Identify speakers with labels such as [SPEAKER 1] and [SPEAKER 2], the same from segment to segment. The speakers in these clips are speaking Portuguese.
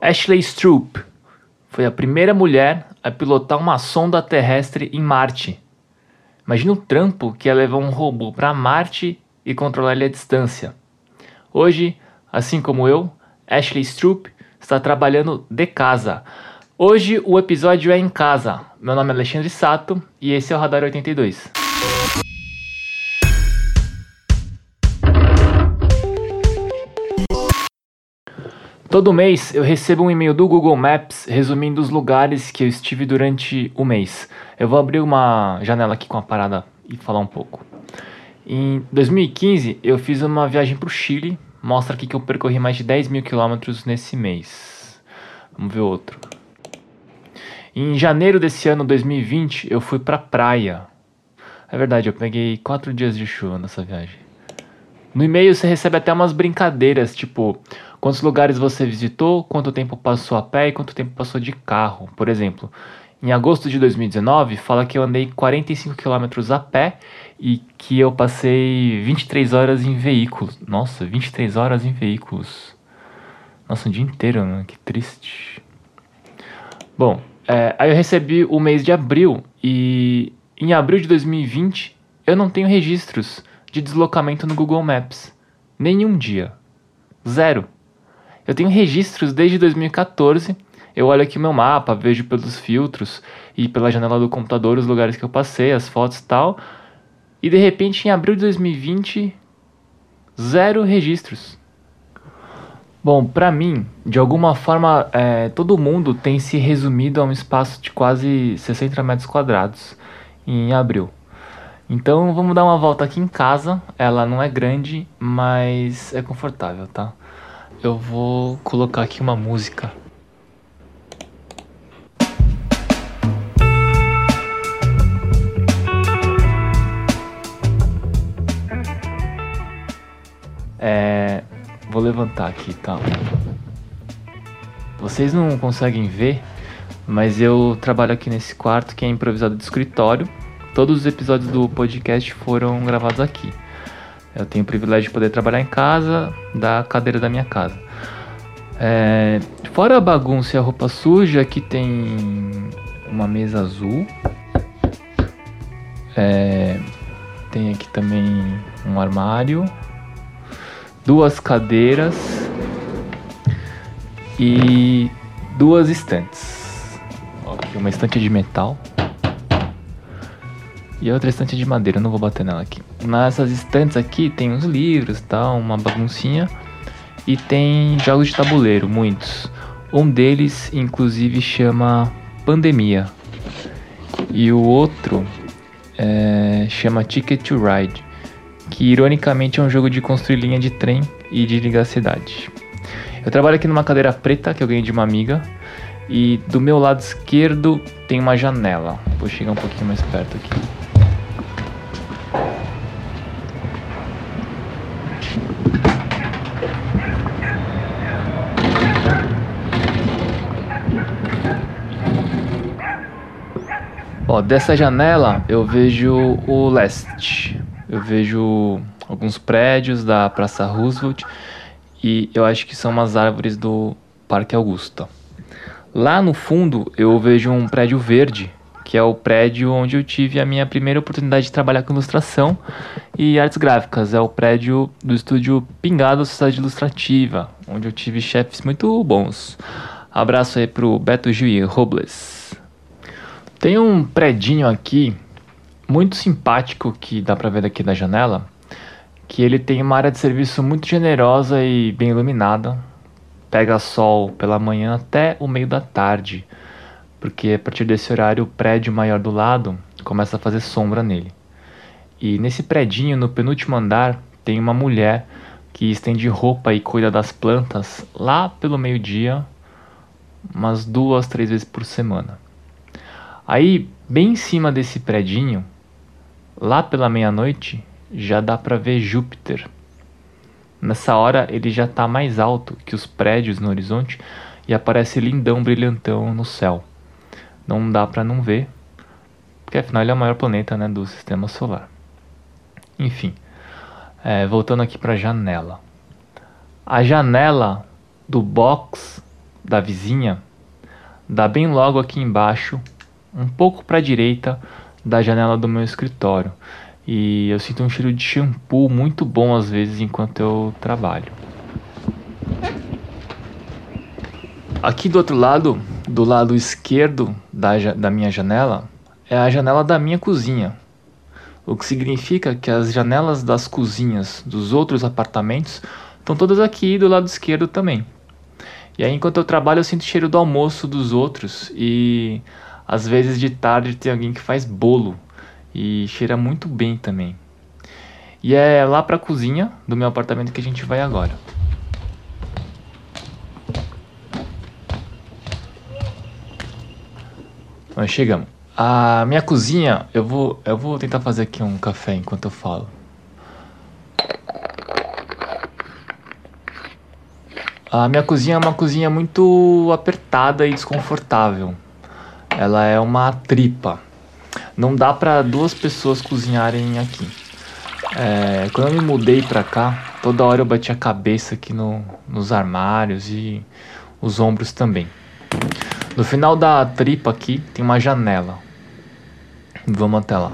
[SPEAKER 1] Ashley Stroop foi a primeira mulher a pilotar uma sonda terrestre em Marte. Imagina o trampo que é levar um robô para Marte e controlar ele à distância. Hoje, assim como eu, Ashley Stroop está trabalhando de casa. Hoje o episódio é em casa. Meu nome é Alexandre Sato e esse é o Radar 82. Todo mês eu recebo um e-mail do Google Maps resumindo os lugares que eu estive durante o mês. Eu vou abrir uma janela aqui com a parada e falar um pouco. Em 2015 eu fiz uma viagem para o Chile. Mostra aqui que eu percorri mais de 10 mil quilômetros nesse mês. Vamos ver outro. Em janeiro desse ano, 2020, eu fui pra praia. É verdade, eu peguei quatro dias de chuva nessa viagem. No e-mail você recebe até umas brincadeiras, tipo, quantos lugares você visitou, quanto tempo passou a pé e quanto tempo passou de carro. Por exemplo, em agosto de 2019, fala que eu andei 45 km a pé e que eu passei 23 horas em veículos. Nossa, 23 horas em veículos. Nossa, um dia inteiro, né? Que triste. Bom, é, aí eu recebi o mês de abril e em abril de 2020 eu não tenho registros de deslocamento no Google Maps. Nenhum dia. Zero. Eu tenho registros desde 2014. Eu olho aqui meu mapa, vejo pelos filtros e pela janela do computador os lugares que eu passei, as fotos e tal. E de repente, em abril de 2020, zero registros. Bom, para mim, de alguma forma, é, todo mundo tem se resumido a um espaço de quase 60 metros quadrados em abril. Então vamos dar uma volta aqui em casa. Ela não é grande, mas é confortável, tá? Eu vou colocar aqui uma música. É, vou levantar aqui, tá? Vocês não conseguem ver, mas eu trabalho aqui nesse quarto que é improvisado de escritório Todos os episódios do podcast foram gravados aqui. Eu tenho o privilégio de poder trabalhar em casa, da cadeira da minha casa. É, fora a bagunça e a roupa suja, aqui tem uma mesa azul. É, tem aqui também um armário, duas cadeiras e duas estantes. Aqui uma estante de metal e a outra estante de madeira, eu não vou bater nela aqui. Nessas estantes aqui tem uns livros, tal, uma baguncinha. E tem jogos de tabuleiro, muitos. Um deles, inclusive, chama Pandemia. E o outro é, chama Ticket to Ride, que ironicamente é um jogo de construir linha de trem e de ligar a cidade. Eu trabalho aqui numa cadeira preta que eu ganhei de uma amiga. E do meu lado esquerdo tem uma janela. Vou chegar um pouquinho mais perto aqui. Dessa janela eu vejo o leste. Eu vejo alguns prédios da Praça Roosevelt e eu acho que são umas árvores do Parque Augusta. Lá no fundo eu vejo um prédio verde, que é o prédio onde eu tive a minha primeira oportunidade de trabalhar com ilustração e artes gráficas. É o prédio do estúdio Pingado Sociedade Ilustrativa, onde eu tive chefes muito bons. Abraço aí pro Beto Gil Robles. Tem um predinho aqui muito simpático que dá para ver daqui da janela, que ele tem uma área de serviço muito generosa e bem iluminada. Pega sol pela manhã até o meio da tarde, porque a partir desse horário o prédio maior do lado começa a fazer sombra nele. E nesse predinho, no penúltimo andar, tem uma mulher que estende roupa e cuida das plantas lá pelo meio-dia, umas duas, três vezes por semana. Aí, bem em cima desse predinho, lá pela meia-noite, já dá para ver Júpiter. Nessa hora ele já está mais alto que os prédios no horizonte e aparece lindão brilhantão no céu. Não dá para não ver, porque afinal ele é o maior planeta né, do sistema solar. Enfim, é, voltando aqui para a janela. A janela do box da vizinha dá bem logo aqui embaixo, um pouco para a direita da janela do meu escritório. E eu sinto um cheiro de shampoo muito bom às vezes enquanto eu trabalho. Aqui do outro lado, do lado esquerdo da, da minha janela, é a janela da minha cozinha. O que significa que as janelas das cozinhas dos outros apartamentos estão todas aqui do lado esquerdo também. E aí, enquanto eu trabalho, eu sinto o cheiro do almoço dos outros. E às vezes de tarde tem alguém que faz bolo. E cheira muito bem também. E é lá pra cozinha do meu apartamento que a gente vai agora. Nós chegamos. A minha cozinha, eu vou, eu vou tentar fazer aqui um café enquanto eu falo. A minha cozinha é uma cozinha muito apertada e desconfortável. Ela é uma tripa. Não dá para duas pessoas cozinharem aqui. É, quando eu me mudei pra cá, toda hora eu bati a cabeça aqui no, nos armários e os ombros também. No final da tripa aqui tem uma janela. Vamos até lá.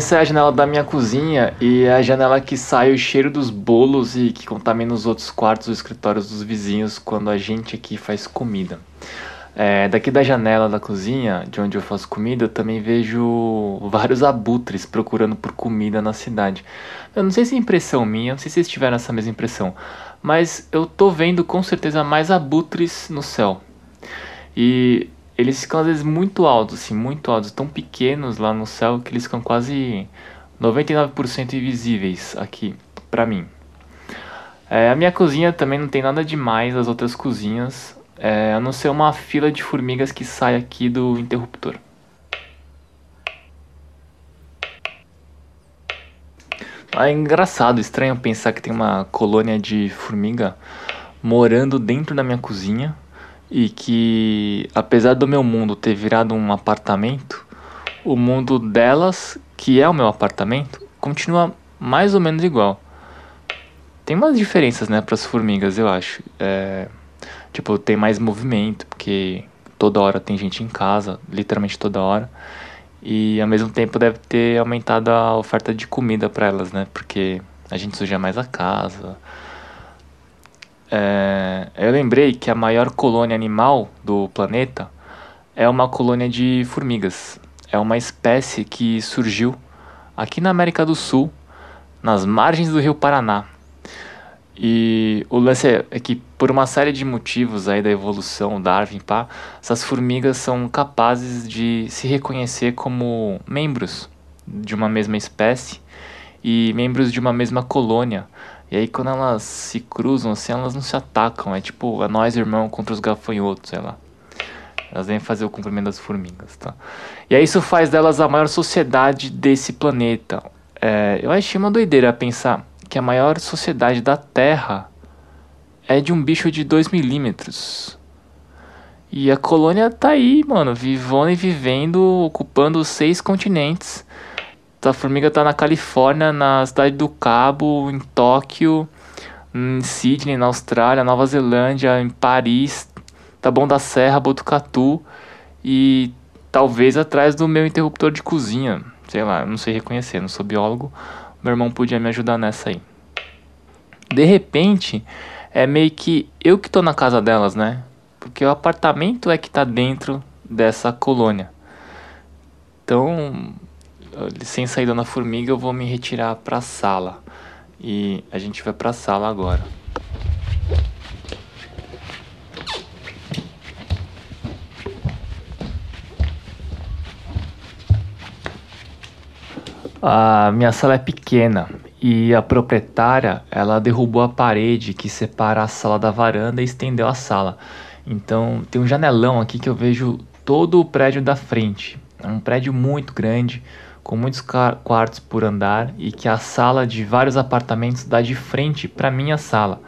[SPEAKER 1] Essa é a janela da minha cozinha e é a janela que sai o cheiro dos bolos e que contamina os outros quartos ou escritórios dos vizinhos quando a gente aqui faz comida. É, daqui da janela da cozinha, de onde eu faço comida, eu também vejo vários abutres procurando por comida na cidade. Eu não sei se é impressão minha, não sei se vocês tiveram essa mesma impressão, mas eu tô vendo com certeza mais abutres no céu. E eles ficam às vezes muito altos, assim, muito altos, tão pequenos lá no céu que eles ficam quase 99% invisíveis aqui pra mim. É, a minha cozinha também não tem nada demais as outras cozinhas, é, a não ser uma fila de formigas que sai aqui do interruptor. É engraçado, estranho pensar que tem uma colônia de formiga morando dentro da minha cozinha e que, apesar do meu mundo ter virado um apartamento, o mundo delas, que é o meu apartamento, continua mais ou menos igual. Tem umas diferenças, né, para as formigas, eu acho. É, tipo, tem mais movimento, porque toda hora tem gente em casa, literalmente toda hora. E ao mesmo tempo deve ter aumentado a oferta de comida para elas, né? Porque a gente suja mais a casa, é, eu lembrei que a maior colônia animal do planeta é uma colônia de formigas. É uma espécie que surgiu aqui na América do Sul, nas margens do rio Paraná. E o lance é, é que, por uma série de motivos aí da evolução, Darwin, pá, essas formigas são capazes de se reconhecer como membros de uma mesma espécie e membros de uma mesma colônia e aí quando elas se cruzam assim, elas não se atacam. É tipo, é nós irmão contra os gafanhotos, sei lá. Elas vêm fazer o cumprimento das formigas, tá? E aí isso faz delas a maior sociedade desse planeta. É, eu achei uma doideira pensar que a maior sociedade da Terra é de um bicho de 2 milímetros. E a colônia tá aí, mano, vivendo e vivendo, ocupando seis continentes. A formiga tá na Califórnia, na cidade do Cabo, em Tóquio, em Sydney, na Austrália, Nova Zelândia, em Paris, Taboão da Serra, Botucatu e talvez atrás do meu interruptor de cozinha. Sei lá, não sei reconhecer, não sou biólogo. Meu irmão podia me ajudar nessa aí. De repente, é meio que eu que tô na casa delas, né? Porque o apartamento é que tá dentro dessa colônia. Então, sem sair na formiga, eu vou me retirar para a sala. E a gente vai para a sala agora. A minha sala é pequena e a proprietária ela derrubou a parede que separa a sala da varanda e estendeu a sala. Então tem um janelão aqui que eu vejo todo o prédio da frente. É um prédio muito grande, com muitos quartos por andar e que a sala de vários apartamentos dá de frente para minha sala.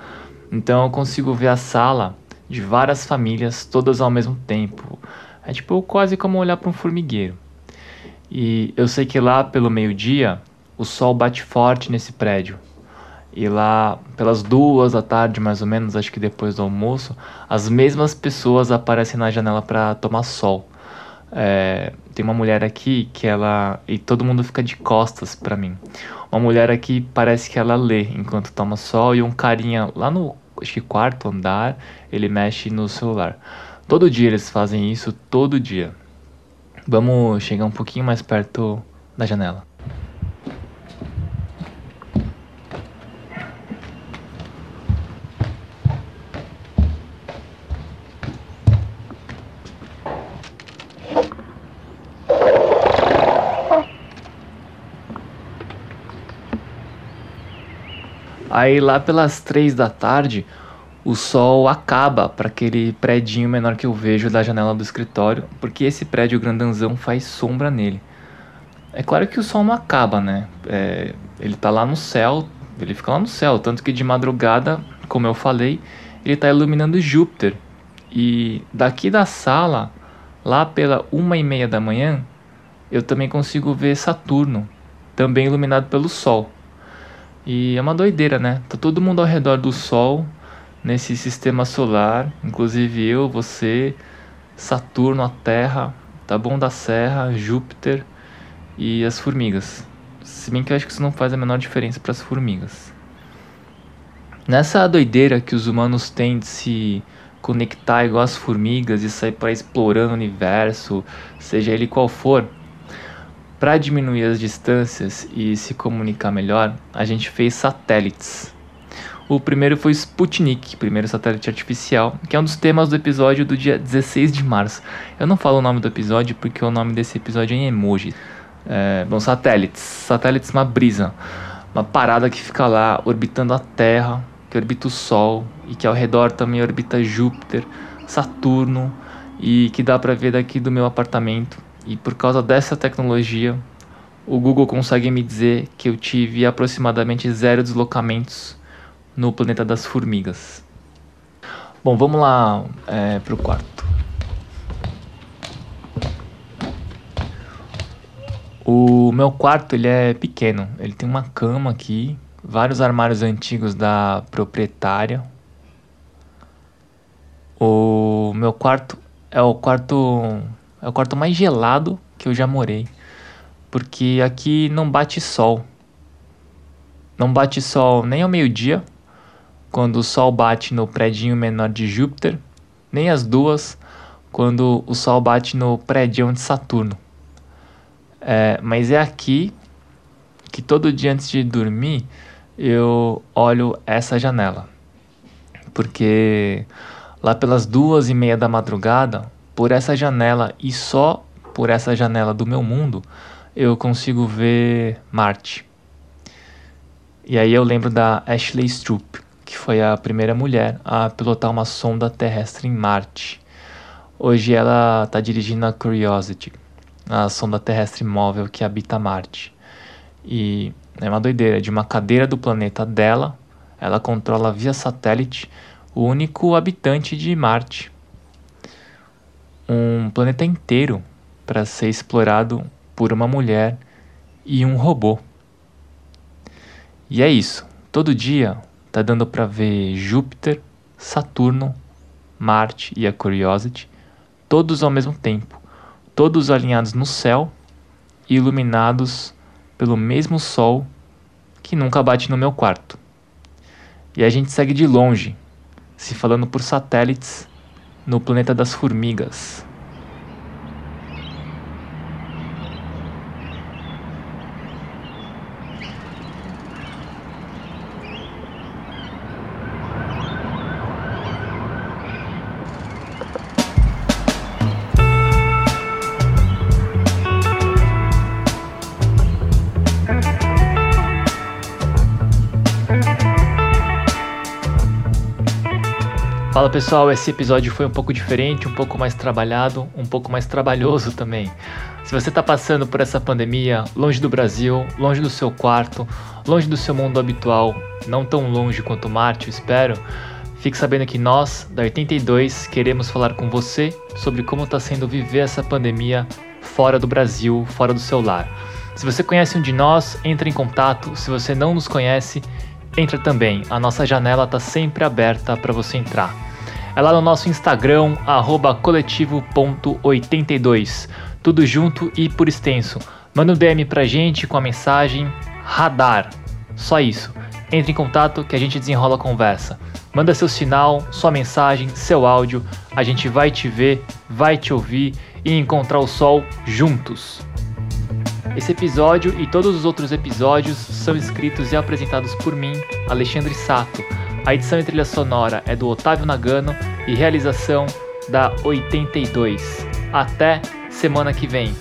[SPEAKER 1] Então eu consigo ver a sala de várias famílias, todas ao mesmo tempo. É tipo quase como olhar para um formigueiro. E eu sei que lá pelo meio-dia o sol bate forte nesse prédio. E lá pelas duas da tarde, mais ou menos, acho que depois do almoço, as mesmas pessoas aparecem na janela para tomar sol. É, tem uma mulher aqui que ela. E todo mundo fica de costas para mim. Uma mulher aqui parece que ela lê enquanto toma sol, e um carinha lá no acho que quarto andar, ele mexe no celular. Todo dia eles fazem isso, todo dia. Vamos chegar um pouquinho mais perto da janela. Aí lá pelas três da tarde, o sol acaba para aquele predinho menor que eu vejo da janela do escritório, porque esse prédio grandanzão faz sombra nele. É claro que o sol não acaba, né? É, ele tá lá no céu, ele fica lá no céu, tanto que de madrugada, como eu falei, ele tá iluminando Júpiter. E daqui da sala, lá pela uma e meia da manhã, eu também consigo ver Saturno, também iluminado pelo Sol. E é uma doideira, né? Tá todo mundo ao redor do Sol, nesse sistema solar, inclusive eu, você, Saturno, a Terra, Taboão da Serra, Júpiter e as formigas. Se bem que eu acho que isso não faz a menor diferença para as formigas. Nessa doideira que os humanos têm de se conectar igual as formigas e sair para explorando o universo, seja ele qual for, para diminuir as distâncias e se comunicar melhor, a gente fez satélites. O primeiro foi Sputnik, primeiro satélite artificial, que é um dos temas do episódio do dia 16 de março. Eu não falo o nome do episódio porque o nome desse episódio é em emoji. É, bom, satélites. Satélites uma brisa. Uma parada que fica lá orbitando a Terra, que orbita o Sol e que ao redor também orbita Júpiter, Saturno e que dá para ver daqui do meu apartamento e por causa dessa tecnologia, o Google consegue me dizer que eu tive aproximadamente zero deslocamentos no planeta das formigas. Bom, vamos lá é, quarto. O meu quarto ele é pequeno. Ele tem uma cama aqui, vários armários antigos da proprietária. O meu quarto é o quarto é o quarto mais gelado que eu já morei. Porque aqui não bate sol. Não bate sol nem ao meio-dia, quando o sol bate no predinho menor de Júpiter, nem às duas, quando o sol bate no prédio de Saturno. É, mas é aqui que todo dia antes de dormir eu olho essa janela. Porque lá pelas duas e meia da madrugada por essa janela e só por essa janela do meu mundo eu consigo ver Marte. E aí eu lembro da Ashley Stroop, que foi a primeira mulher a pilotar uma sonda terrestre em Marte. Hoje ela está dirigindo a Curiosity, a sonda terrestre móvel que habita Marte. E é uma doideira, de uma cadeira do planeta dela, ela controla via satélite o único habitante de Marte um planeta inteiro para ser explorado por uma mulher e um robô. E é isso. Todo dia tá dando para ver Júpiter, Saturno, Marte e a Curiosity, todos ao mesmo tempo, todos alinhados no céu e iluminados pelo mesmo sol que nunca bate no meu quarto. E a gente segue de longe, se falando por satélites no planeta das formigas. Fala pessoal, esse episódio foi um pouco diferente, um pouco mais trabalhado, um pouco mais trabalhoso também. Se você está passando por essa pandemia, longe do Brasil, longe do seu quarto, longe do seu mundo habitual, não tão longe quanto Marte, eu espero, Fique sabendo que nós, da 82, queremos falar com você sobre como está sendo viver essa pandemia fora do Brasil, fora do seu lar. Se você conhece um de nós, entre em contato. Se você não nos conhece, entra também. A nossa janela está sempre aberta para você entrar. É lá no nosso Instagram, coletivo.82. Tudo junto e por extenso. Manda um DM pra gente com a mensagem radar. Só isso. Entre em contato que a gente desenrola a conversa. Manda seu sinal, sua mensagem, seu áudio. A gente vai te ver, vai te ouvir e encontrar o sol juntos. Esse episódio e todos os outros episódios são escritos e apresentados por mim, Alexandre Sato. A edição e trilha sonora é do Otávio Nagano e realização da 82. Até semana que vem.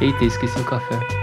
[SPEAKER 1] Eita, esqueci o café.